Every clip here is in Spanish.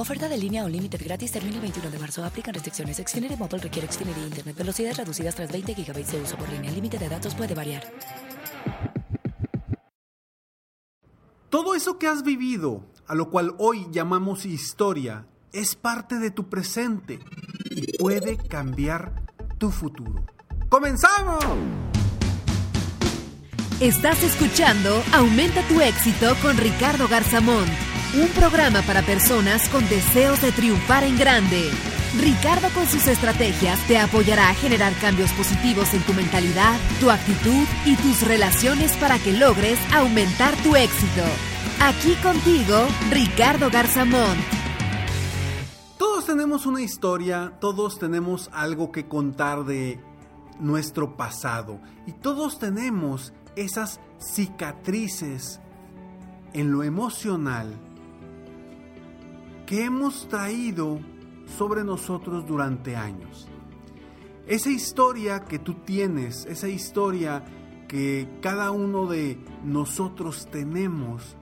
Oferta de línea Unlimited gratis termina el 21 de marzo. Aplican restricciones. Xfinity Mobile requiere Xfinity Internet. Velocidades reducidas tras 20 GB de uso por línea. El límite de datos puede variar. Todo eso que has vivido, a lo cual hoy llamamos historia, es parte de tu presente y puede cambiar tu futuro. ¡Comenzamos! Estás escuchando Aumenta tu éxito con Ricardo Garzamón, un programa para personas con deseos de triunfar en grande. Ricardo con sus estrategias te apoyará a generar cambios positivos en tu mentalidad, tu actitud y tus relaciones para que logres aumentar tu éxito. Aquí contigo, Ricardo Garzamón. Todos tenemos una historia, todos tenemos algo que contar de nuestro pasado y todos tenemos esas cicatrices en lo emocional que hemos traído sobre nosotros durante años. Esa historia que tú tienes, esa historia que cada uno de nosotros tenemos,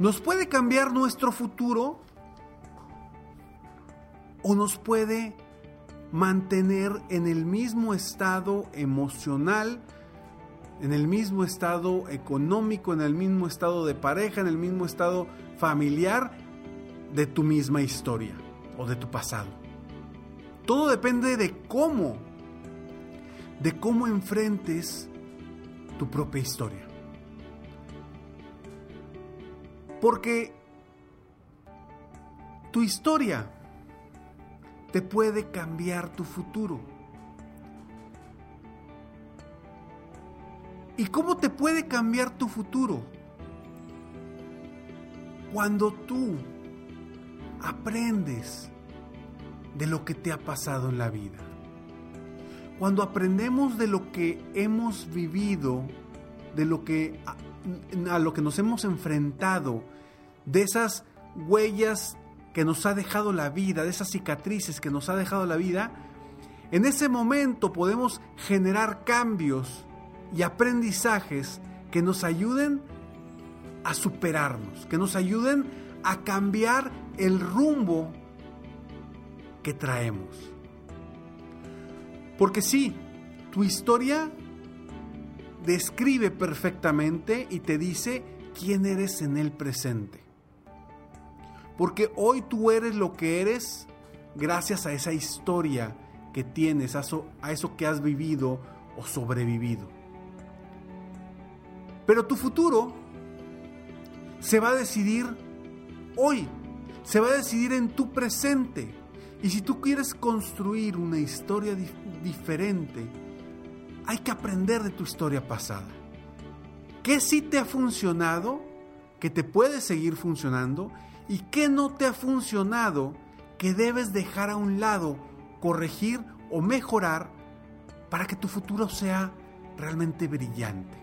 ¿nos puede cambiar nuestro futuro? ¿O nos puede mantener en el mismo estado emocional, en el mismo estado económico, en el mismo estado de pareja, en el mismo estado familiar de tu misma historia o de tu pasado. Todo depende de cómo, de cómo enfrentes tu propia historia. Porque tu historia te puede cambiar tu futuro. ¿Y cómo te puede cambiar tu futuro? Cuando tú aprendes de lo que te ha pasado en la vida. Cuando aprendemos de lo que hemos vivido, de lo que a, a, lo que nos hemos enfrentado, de esas huellas que nos ha dejado la vida, de esas cicatrices que nos ha dejado la vida, en ese momento podemos generar cambios y aprendizajes que nos ayuden a superarnos, que nos ayuden a cambiar el rumbo que traemos. Porque sí, tu historia describe perfectamente y te dice quién eres en el presente. Porque hoy tú eres lo que eres gracias a esa historia que tienes, a eso, a eso que has vivido o sobrevivido. Pero tu futuro se va a decidir hoy, se va a decidir en tu presente. Y si tú quieres construir una historia dif diferente, hay que aprender de tu historia pasada. ¿Qué sí te ha funcionado? ¿Que te puede seguir funcionando? ¿Y qué no te ha funcionado? Que debes dejar a un lado, corregir o mejorar para que tu futuro sea realmente brillante.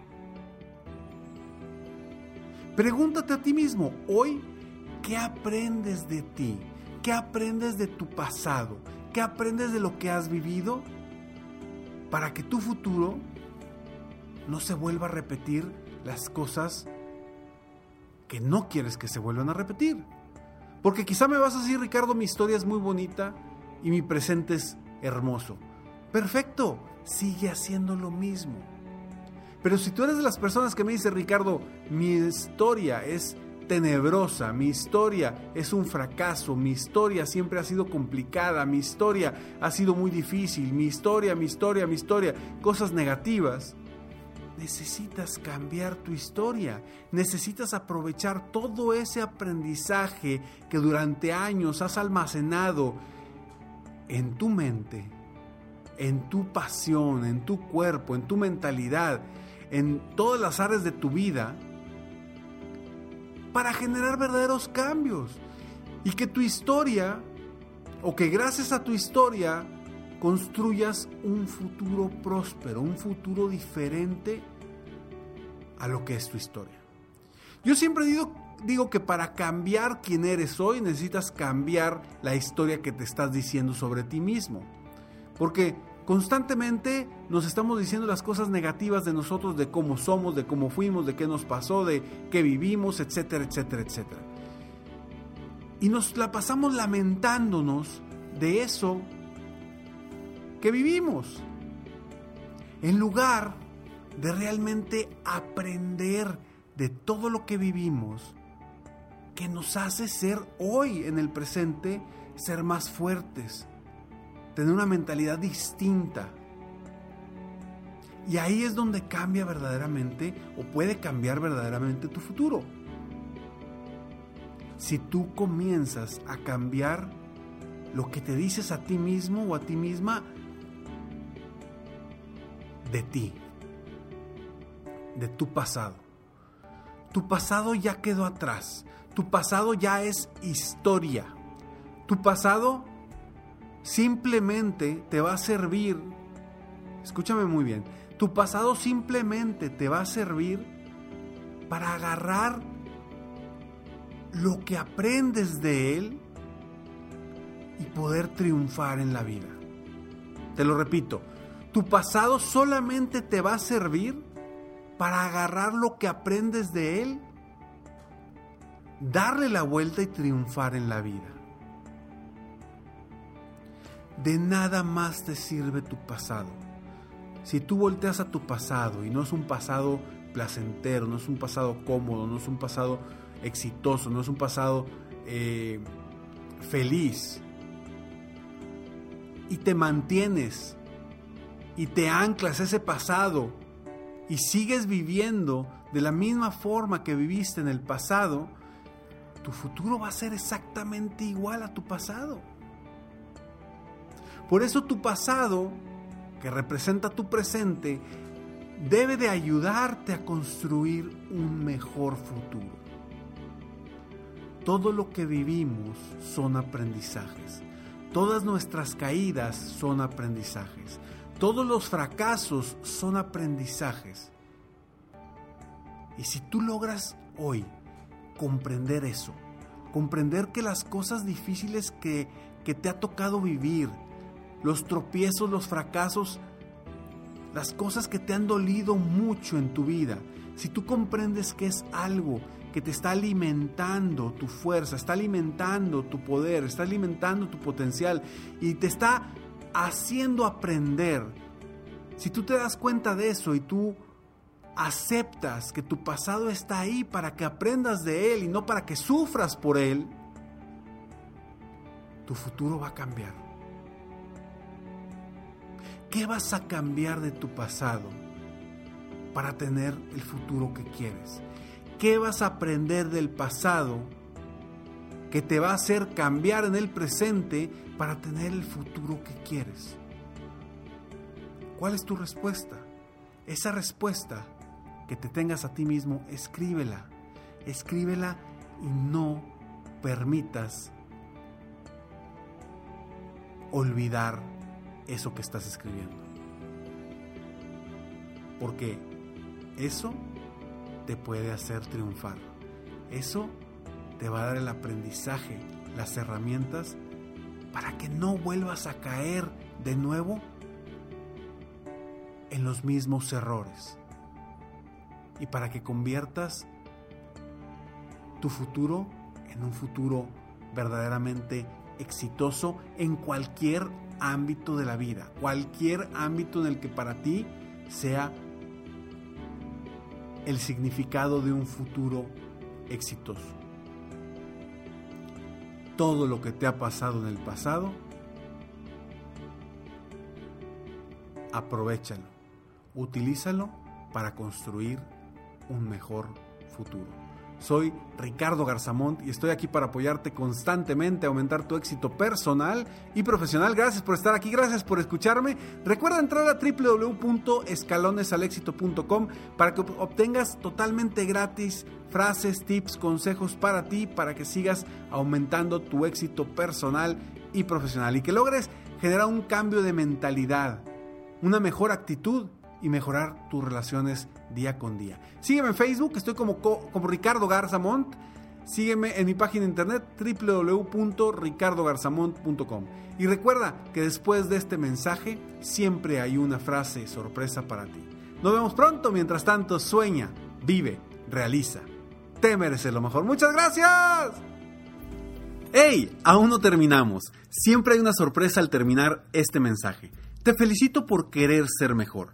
Pregúntate a ti mismo, hoy, ¿qué aprendes de ti? ¿Qué aprendes de tu pasado? ¿Qué aprendes de lo que has vivido? Para que tu futuro no se vuelva a repetir las cosas que no quieres que se vuelvan a repetir. Porque quizá me vas a decir, Ricardo, mi historia es muy bonita y mi presente es hermoso. Perfecto, sigue haciendo lo mismo. Pero si tú eres de las personas que me dice, Ricardo, mi historia es tenebrosa, mi historia es un fracaso, mi historia siempre ha sido complicada, mi historia ha sido muy difícil, mi historia, mi historia, mi historia, cosas negativas. necesitas cambiar tu historia, necesitas aprovechar todo ese aprendizaje que durante años has almacenado en tu mente, en tu pasión, en tu cuerpo, en tu mentalidad, en todas las áreas de tu vida, para generar verdaderos cambios. Y que tu historia, o que gracias a tu historia, construyas un futuro próspero, un futuro diferente a lo que es tu historia. Yo siempre digo, digo que para cambiar quién eres hoy necesitas cambiar la historia que te estás diciendo sobre ti mismo. Porque constantemente nos estamos diciendo las cosas negativas de nosotros, de cómo somos, de cómo fuimos, de qué nos pasó, de qué vivimos, etcétera, etcétera, etcétera. Y nos la pasamos lamentándonos de eso que vivimos. En lugar de realmente aprender de todo lo que vivimos, que nos hace ser hoy en el presente, ser más fuertes, tener una mentalidad distinta. Y ahí es donde cambia verdaderamente o puede cambiar verdaderamente tu futuro. Si tú comienzas a cambiar lo que te dices a ti mismo o a ti misma de ti, de tu pasado. Tu pasado ya quedó atrás. Tu pasado ya es historia. Tu pasado simplemente te va a servir, escúchame muy bien, tu pasado simplemente te va a servir para agarrar lo que aprendes de él y poder triunfar en la vida. Te lo repito, tu pasado solamente te va a servir para agarrar lo que aprendes de él, darle la vuelta y triunfar en la vida. De nada más te sirve tu pasado. Si tú volteas a tu pasado y no es un pasado placentero, no es un pasado cómodo, no es un pasado exitoso, no es un pasado eh, feliz, y te mantienes y te anclas ese pasado y sigues viviendo de la misma forma que viviste en el pasado, tu futuro va a ser exactamente igual a tu pasado. Por eso tu pasado, que representa tu presente, debe de ayudarte a construir un mejor futuro. Todo lo que vivimos son aprendizajes. Todas nuestras caídas son aprendizajes. Todos los fracasos son aprendizajes. Y si tú logras hoy comprender eso, comprender que las cosas difíciles que, que te ha tocado vivir, los tropiezos, los fracasos, las cosas que te han dolido mucho en tu vida, si tú comprendes que es algo que te está alimentando tu fuerza, está alimentando tu poder, está alimentando tu potencial y te está haciendo aprender. Si tú te das cuenta de eso y tú aceptas que tu pasado está ahí para que aprendas de él y no para que sufras por él, tu futuro va a cambiar. ¿Qué vas a cambiar de tu pasado para tener el futuro que quieres? ¿Qué vas a aprender del pasado que te va a hacer cambiar en el presente para tener el futuro que quieres? ¿Cuál es tu respuesta? Esa respuesta que te tengas a ti mismo, escríbela. Escríbela y no permitas olvidar eso que estás escribiendo. Porque eso te puede hacer triunfar. Eso te va a dar el aprendizaje, las herramientas para que no vuelvas a caer de nuevo en los mismos errores y para que conviertas tu futuro en un futuro verdaderamente exitoso en cualquier ámbito de la vida, cualquier ámbito en el que para ti sea el significado de un futuro exitoso todo lo que te ha pasado en el pasado, aprovechalo, utilízalo para construir un mejor futuro. Soy Ricardo Garzamont y estoy aquí para apoyarte constantemente aumentar tu éxito personal y profesional. Gracias por estar aquí, gracias por escucharme. Recuerda entrar a www.escalonesalexito.com para que obtengas totalmente gratis frases, tips, consejos para ti, para que sigas aumentando tu éxito personal y profesional y que logres generar un cambio de mentalidad, una mejor actitud y mejorar tus relaciones día con día. Sígueme en Facebook, estoy como, como Ricardo Garzamont. Sígueme en mi página de internet www.ricardogarzamont.com. Y recuerda que después de este mensaje siempre hay una frase sorpresa para ti. Nos vemos pronto, mientras tanto sueña, vive, realiza. Te mereces lo mejor. Muchas gracias. ¡Hey! Aún no terminamos. Siempre hay una sorpresa al terminar este mensaje. Te felicito por querer ser mejor.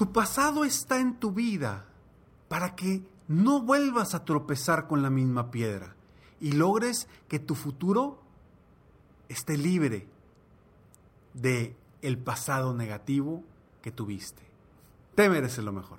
Tu pasado está en tu vida para que no vuelvas a tropezar con la misma piedra y logres que tu futuro esté libre de el pasado negativo que tuviste. Te mereces lo mejor.